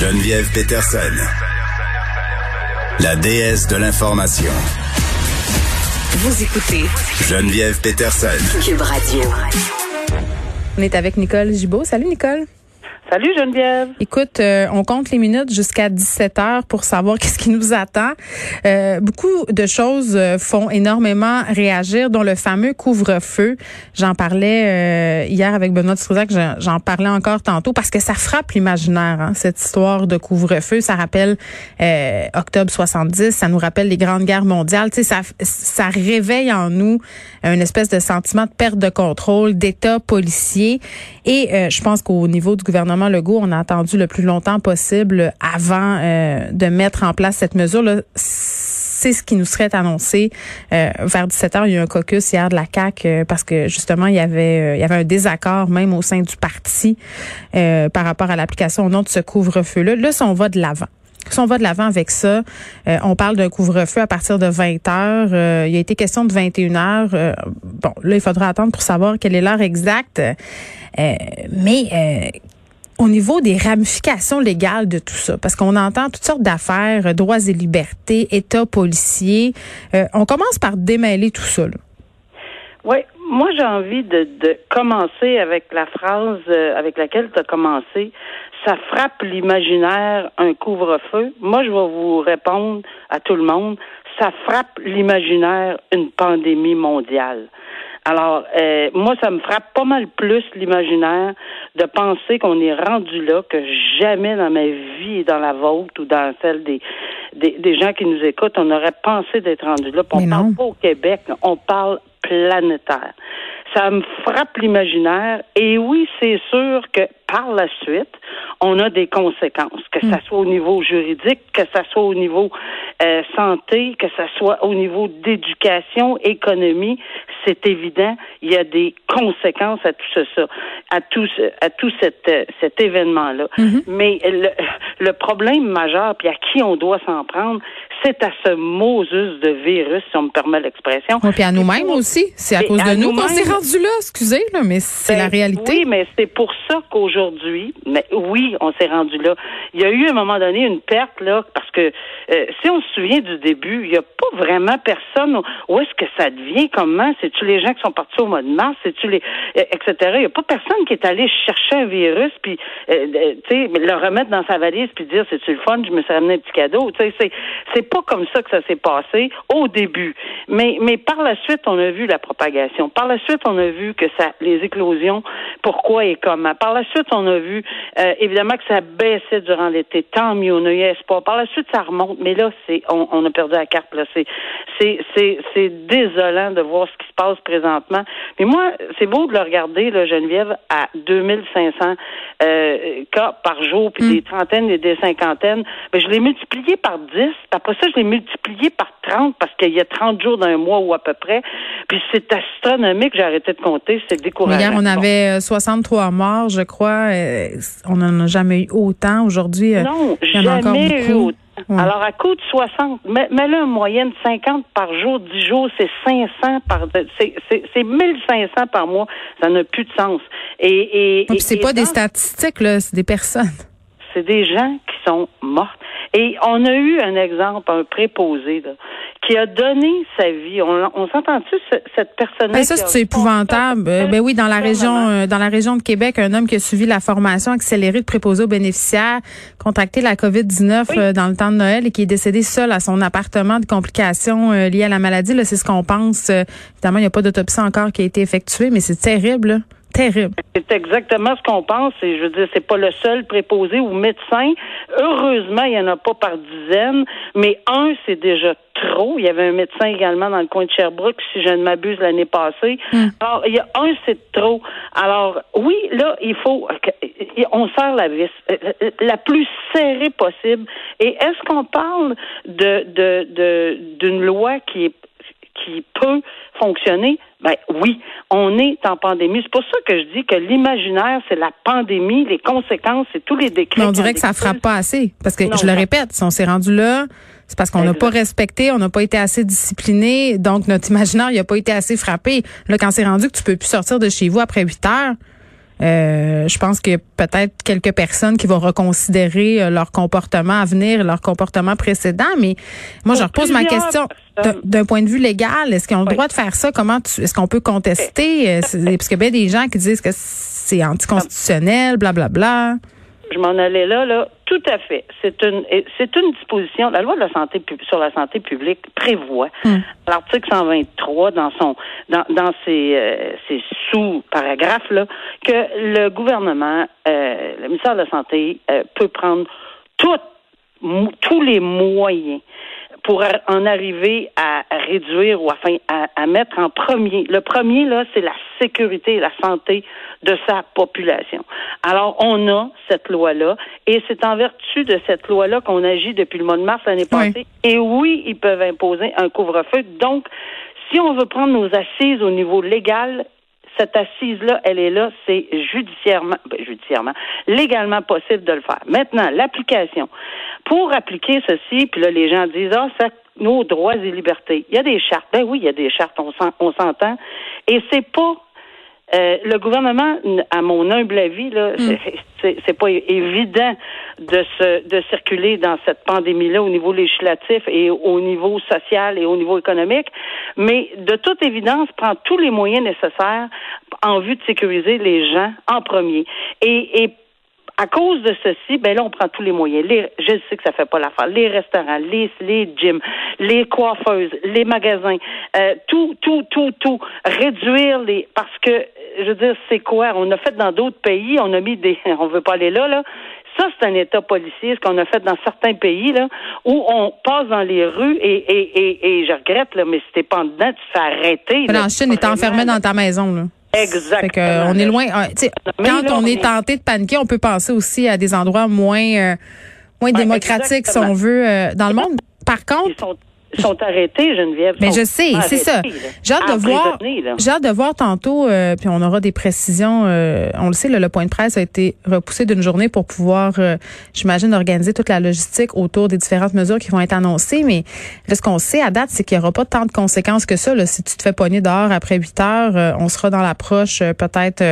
Geneviève Peterson, la déesse de l'information. Vous écoutez Geneviève Peterson. Cube Radio. On est avec Nicole Gibault. Salut Nicole. Salut Geneviève. Écoute, euh, on compte les minutes jusqu'à 17 heures pour savoir qu'est-ce qui nous attend. Euh, beaucoup de choses euh, font énormément réagir, dont le fameux couvre-feu. J'en parlais hier avec Benoît Struzac, j'en parlais encore tantôt parce que ça frappe l'imaginaire, hein, cette histoire de couvre-feu. Ça rappelle octobre 70, ça nous rappelle les grandes guerres mondiales. Tu sais, ça, ça réveille en nous une espèce de sentiment de perte de contrôle, d'état policier. Et je pense qu'au niveau du gouvernement le Legault, on a attendu le plus longtemps possible avant euh, de mettre en place cette mesure-là. C'est ce qui nous serait annoncé euh, vers 17 heures. Il y a eu un caucus hier de la CAC euh, parce que justement il y avait il y avait un désaccord même au sein du parti par rapport à l'application au nom de ce couvre-feu-là. Là, si on va de l'avant. Si on va de l'avant avec ça, on parle d'un couvre-feu à partir de 20 heures. il a été question de 21 heures. bon, là, il faudra attendre pour savoir quelle est l'heure exacte. mais au niveau des ramifications légales de tout ça, parce qu'on entend toutes sortes d'affaires, euh, droits et libertés, État policier. Euh, on commence par démêler tout ça. Oui, moi j'ai envie de, commencer avec la phrase euh, avec laquelle tu as commencé. Ça frappe l'imaginaire un couvre-feu. Moi je vais vous répondre à tout le monde. Ça frappe l'imaginaire une pandémie mondiale. Alors, euh, moi, ça me frappe pas mal plus l'imaginaire de penser qu'on est rendu là que jamais dans ma vie et dans la vôtre ou dans celle des, des, gens qui nous écoutent, on aurait pensé d'être rendu là. on parle pas au Québec, on parle planétaire. Ça me frappe l'imaginaire. Et oui, c'est sûr que par la suite, on a des conséquences, que ça hmm. soit au niveau juridique, que ça soit au niveau euh, santé, que ça soit au niveau d'éducation, économie, c'est évident, il y a des conséquences à tout ça, à tout, à tout cet, euh, cet événement-là. Hmm. Mais le, le problème majeur, puis à qui on doit s'en prendre, c'est à ce Moses de virus, si on me permet l'expression. Oui, puis à nous-mêmes aussi. C'est à cause de nous qu'on s'est rendu là, excusez, là, mais c'est la ben, réalité. Oui, mais c'est pour ça qu'aujourd'hui, mais oui, on s'est rendu là. Il y a eu à un moment donné une perte, là, parce que euh, si on se souvient du début, il n'y a pas vraiment personne. Où est-ce que ça devient? Comment? C'est-tu les gens qui sont partis au mois de mars? C'est-tu les. Euh, etc. Il n'y a pas personne qui est allé chercher un virus, puis, euh, tu sais, le remettre dans sa valise, puis dire, c'est-tu le fun? Je me suis ramené un petit cadeau. Tu sais, c'est pas comme ça que ça s'est passé au début. Mais, mais par la suite, on a vu la propagation. Par la suite, on a vu que ça, les éclosions, pourquoi et comment. Par la suite, on a vu euh, évidemment que ça baissait durant l'été. Tant mieux, on a eu espoir. Par la suite, ça remonte. Mais là, c'est, on, on a perdu la carte. Là, c'est, c'est, c'est, c'est désolant de voir ce qui se passe présentement. Mais moi, c'est beau de le regarder, là, Geneviève, à 2500 euh, cas par jour, puis des mm. trentaines et des cinquantaines. Mais je l'ai multiplié par 10. Après ça, je l'ai multiplié par 30 parce qu'il y a 30 jours d'un mois ou à peu près. Puis c'est astronomique, j'ai arrêté de compter, c'est décourageant. Hier, on avait 63 euh, morts, je crois. Euh, on n'en a jamais eu autant. Aujourd'hui, euh, non, il y en a encore beaucoup. eu autant. Alors, à coût de 60, mais, là, en moyenne 50 par jour, 10 jours, c'est 500 par, c'est 1500 par mois. Ça n'a plus de sens. Et, et, c'est pas des statistiques, là, c'est des personnes. C'est des gens qui sont morts. Et on a eu un exemple, un préposé, là, qui a donné sa vie. On, on s'entend-tu cette personne-là? Ben ça, c'est épouvantable. ben oui, dans la région, euh, dans la région de Québec, un homme qui a suivi la formation accélérée de préposé aux bénéficiaires, contracté la COVID-19 euh, dans le temps de Noël et qui est décédé seul à son appartement de complications euh, liées à la maladie. Là, c'est ce qu'on pense. évidemment, il n'y a pas d'autopsie encore qui a été effectuée, mais c'est terrible. Terrible. C'est exactement ce qu'on pense. Et je veux dire, c'est pas le seul préposé ou médecin. Heureusement, il y en a pas par dizaines, mais un, c'est déjà trop. Il y avait un médecin également dans le coin de Sherbrooke, si je ne m'abuse, l'année passée. Hmm. Alors, il y a un, c'est trop. Alors, oui, là, il faut, on serre la vis euh, euh, la plus serrée possible. Et est-ce qu'on parle de, de, d'une loi qui est qui peut fonctionner? Ben oui, on est en pandémie. C'est pour ça que je dis que l'imaginaire, c'est la pandémie, les conséquences, c'est tous les décrets. Mais on dirait que ça frappe pas assez. Parce que je le répète, si on s'est rendu là, c'est parce qu'on n'a pas respecté, on n'a pas été assez discipliné, donc notre imaginaire, il n'a pas été assez frappé. Là, quand c'est rendu que tu peux plus sortir de chez vous après 8 heures, Euh, je pense qu'il y a peut-être quelques personnes qui vont reconsidérer euh, leur comportement à venir, leur comportement précédent, mais moi, Pour je repose ma question d'un- point de vue légal. Est-ce qu'ils ont le Oui. droit de faire ça? Comment tu, est-ce qu'on peut contester? Euh, c'est- Parce qu'il y a bien des gens qui disent que c'est anticonstitutionnel, blablabla. Je m'en allais là, là. Tout à fait. C'est une, c'est une disposition. La loi de la santé sur la santé publique prévoit, l'article 123 dans son, dans, dans ses, euh, ses sous-paragraphes là, que le gouvernement, euh, le ministère de la santé euh, peut prendre tout- tous les moyens pour en arriver à réduire ou enfin à, à mettre en premier. Le premier, là, c'est la sécurité et la santé de sa population. Alors, on a cette loi-là et c'est en vertu de cette loi-là qu'on agit depuis le mois de mars l'année Oui. passée. Et oui, ils peuvent imposer un couvre-feu. Donc, si on veut prendre nos assises au niveau légal, cette assise-là, elle est là, c'est judiciairement, ben, judiciairement, légalement possible de le faire. Maintenant, l'application. Pour appliquer ceci, puis là, les gens disent, ah, ça, nos droits et libertés. Il y a des chartes. Ben oui, il y a des chartes, on s'en- on s'entend. Et c'est pas euh, le gouvernement, à mon humble avis, là, c'est- c'est pas évident de se de circuler dans cette pandémie-là au niveau législatif et au niveau social et au niveau économique, mais de toute évidence prend tous les moyens nécessaires en vue de sécuriser les gens en premier. Et, et à cause de ceci, ben là, on prend tous les moyens. Les, je sais que ça fait pas l'affaire. Les restaurants, les, les gyms, les coiffeuses, les magasins, euh, tout, tout, tout, tout. Réduire les, parce que, je veux dire, c'est quoi? On a fait dans d'autres pays, on a mis des, on veut pas aller là, là. Ça, c'est un État policier, ce qu'on a fait dans certains pays, là, où on passe dans les rues et, et, et, et je regrette, là, mais si t'es pas en dedans, tu te fais arrêter. Mais là. en Chine, Vraiment, enfermé dans ta maison, là. Exactement. Fait que, euh, on est loin. euh, quand on est tenté de paniquer, on peut penser aussi à des endroits moins, euh, moins Ouais, démocratiques, si on veut, euh, dans le monde. Par contre, sont, arrêtés, Geneviève. mais je sais, c'est ça. J'ai hâte de voir. Emprisonnés, là. J'ai hâte de voir tantôt, euh, puis on aura des précisions. euh, on le sait, là, le point de presse a été repoussé d'une journée pour pouvoir, euh, j'imagine, organiser toute la logistique autour des différentes mesures qui vont être annoncées. Mais là, ce qu'on sait à date, c'est qu'il n'y aura pas tant de conséquences que ça. Là. Si tu te fais pogner dehors après 8 heures, euh, on sera dans l'approche euh, peut-être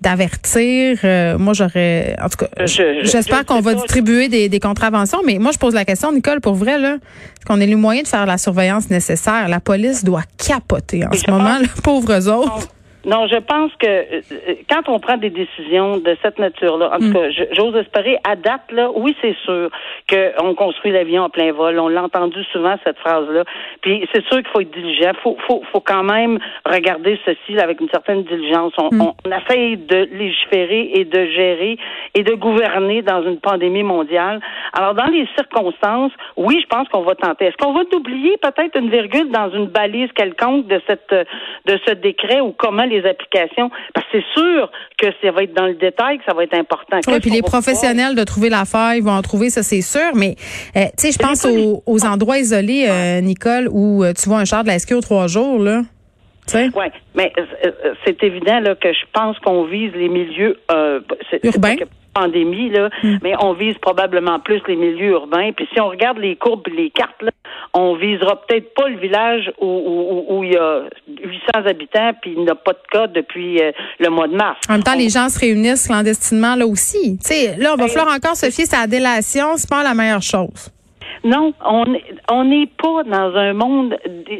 d'avertir. Moi, j'aurais, en tout cas, Je- je- j'espère je qu'on va distribuer des, des contraventions. Mais moi, je pose la question, Nicole, pour vrai, là, est-ce qu'on ait le moyen de faire la surveillance nécessaire? La police doit capoter en Et ce moment, pense- là, pauvres autres. Non, je pense que euh, euh, quand on prend des décisions de cette nature-là, en tout cas, je- j'ose espérer, à date, là, oui, c'est sûr qu'on construit l'avion en plein vol. On l'a entendu souvent, cette phrase-là. Puis c'est sûr qu'il faut être diligent. faut, faut, faut quand même regarder ceci avec une certaine diligence. On, on, on essaye de légiférer et de gérer et de gouverner dans une pandémie mondiale. Alors, dans les circonstances, oui, je pense qu'on va tenter. Est-ce qu'on va oublier peut-être une virgule dans une balise quelconque de cette de ce décret ou comment les applications? Parce que c'est sûr que ça va être dans le détail que ça va être important. Oui, puis les professionnels de trouver la faille vont en trouver, ça c'est sûr. Mais euh, tu sais, je pense aux, aux endroits isolés, euh, Nicole, où euh, tu vois un char de la SQ aux trois jours, là. Oui, mais c'est évident là, que je pense qu'on vise les milieux euh, Urbains. Pandémie là, mais on vise probablement plus les milieux urbains. Puis si on regarde les courbes, et les cartes là, on visera peut-être pas le village où, où, où- où il y a 800 habitants puis il n'y a pas de cas depuis euh, le mois de mars. En même temps, les gens se réunissent clandestinement là aussi. Tu sais, là, on va Ben, falloir encore se fier à la délation. C'est pas la meilleure chose. Non, on on n'est pas dans un monde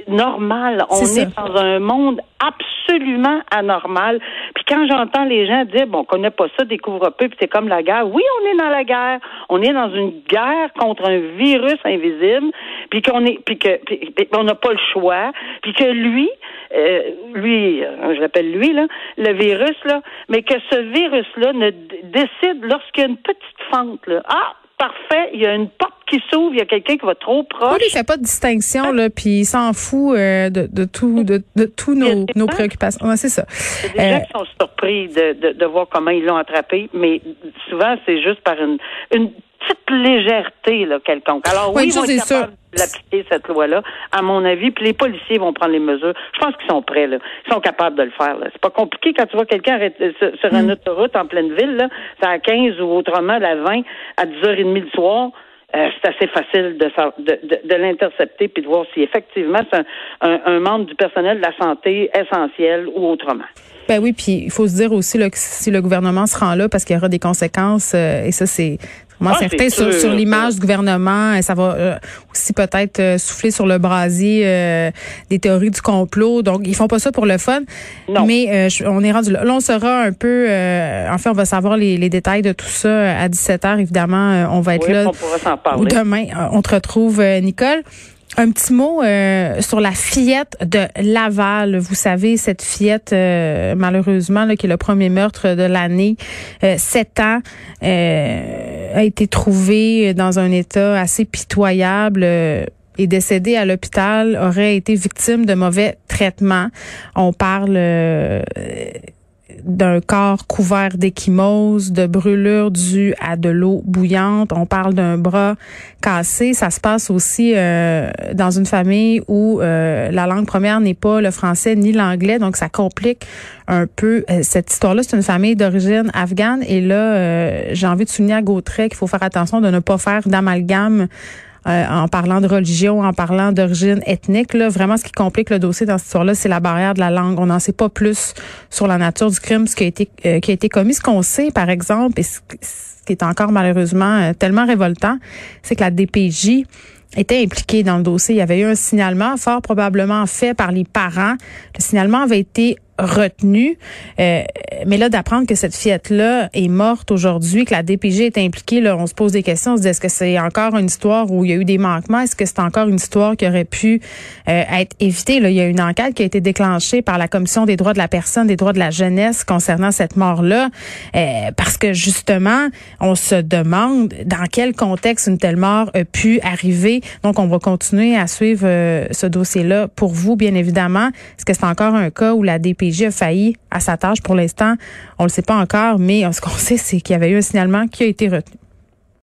normal. On est dans un monde absolument anormal. Puis quand j'entends les gens dire bon, on connaît pas ça, découvre-peu, puis c'est comme la guerre. Oui, on est dans la guerre. On est dans une guerre contre un virus invisible, puis qu'on est, puis que, puis- puis on n'a pas le choix, puis que lui, euh, lui, euh, je l'appelle lui là, le virus là, mais que ce virus là ne décide lorsqu'il y a une petite fente là. Ah, parfait, il y a une porte qui s'ouvre, il y a quelqu'un qui va trop proche. Lui, il fait pas de distinction, là, puis il s'en fout euh, de, de tout, de, de tous nos, nos préoccupations? Ouais, c'est ça. Il y a des Euh, gens qui sont surpris de, de, de voir comment ils l'ont attrapé, mais souvent, c'est juste par une, une petite légèreté là, quelconque. Alors Ouais, oui, une ils vont être d'appliquer cette loi-là, à mon avis, puis les policiers vont prendre les mesures. Je pense qu'ils sont prêts, là. Ils sont capables de le faire. C'est pas compliqué quand tu vois quelqu'un arrêter- sur sur Mm. une autoroute en pleine ville, là, c'est à 15 ou autrement la 20 à 10h30 le soir. euh, c'est assez facile de, de, de, l'intercepter puis de voir si effectivement c'est un, un, membre du personnel de la santé essentiel ou autrement. Ben oui, puis il faut se dire aussi là, que si le gouvernement se rend là, parce qu'il y aura des conséquences, euh, et ça c'est moi, ah, certain sur, sur l'image du gouvernement, ça va euh, aussi peut-être souffler sur le brasier des théories du complot. Donc, ils font pas ça pour le fun. Non. Mais on est rendu là. Là, on sera un peu. en fait, on va savoir les, les, détails de tout ça à 17 h Évidemment, on va être oui, là. On pourra s'en parler. Demain, on te retrouve, Nicole. Un petit mot euh, sur la fillette de Laval. Vous savez, cette fillette, euh, malheureusement, qui est le premier meurtre de l'année, euh, sept ans, a été trouvée dans un état assez pitoyable est décédée à l'hôpital, aurait été victime de mauvais traitements. On parle d'un corps couvert d'échymose, de brûlures dues à de l'eau bouillante. On parle d'un bras cassé. Ça se passe aussi euh, dans une famille où euh, la langue première n'est pas le français ni l'anglais, donc ça complique un peu euh, cette histoire-là. C'est une famille d'origine afghane et là, j'ai envie de souligner à Gautret qu'il faut faire attention de ne pas faire d'amalgame euh, en parlant de religion, en parlant d'origine ethnique. Là, vraiment, ce qui complique le dossier dans cette histoire-là, c'est la barrière de la langue. On n'en sait pas plus sur la nature du crime, ce qui a été euh, qui a été commis. Ce qu'on sait, par exemple, et ce, qui est encore malheureusement euh, tellement révoltant, c'est que la DPJ était impliquée dans le dossier. Il y avait eu un signalement fort probablement fait par les parents. Le signalement avait été Euh, mais là, d'apprendre que cette fillette-là est morte aujourd'hui, que la DPG est impliquée, là, on se pose des questions. On se dit, est-ce que c'est encore une histoire où il y a eu des manquements? Est-ce que c'est encore une histoire qui aurait pu euh, être évitée? Là, il y a une enquête qui a été déclenchée par la Commission des droits de la personne, des droits de la jeunesse concernant cette mort-là. Euh, parce que justement, on se demande dans quel contexte une telle mort a pu arriver. Donc, on va continuer à suivre ce dossier-là pour vous, bien évidemment. Est-ce que c'est encore un cas où la DPG A failli à sa tâche pour l'instant. On le sait pas encore, mais ce qu'on sait, c'est qu'il y avait eu un signalement qui a été retenu.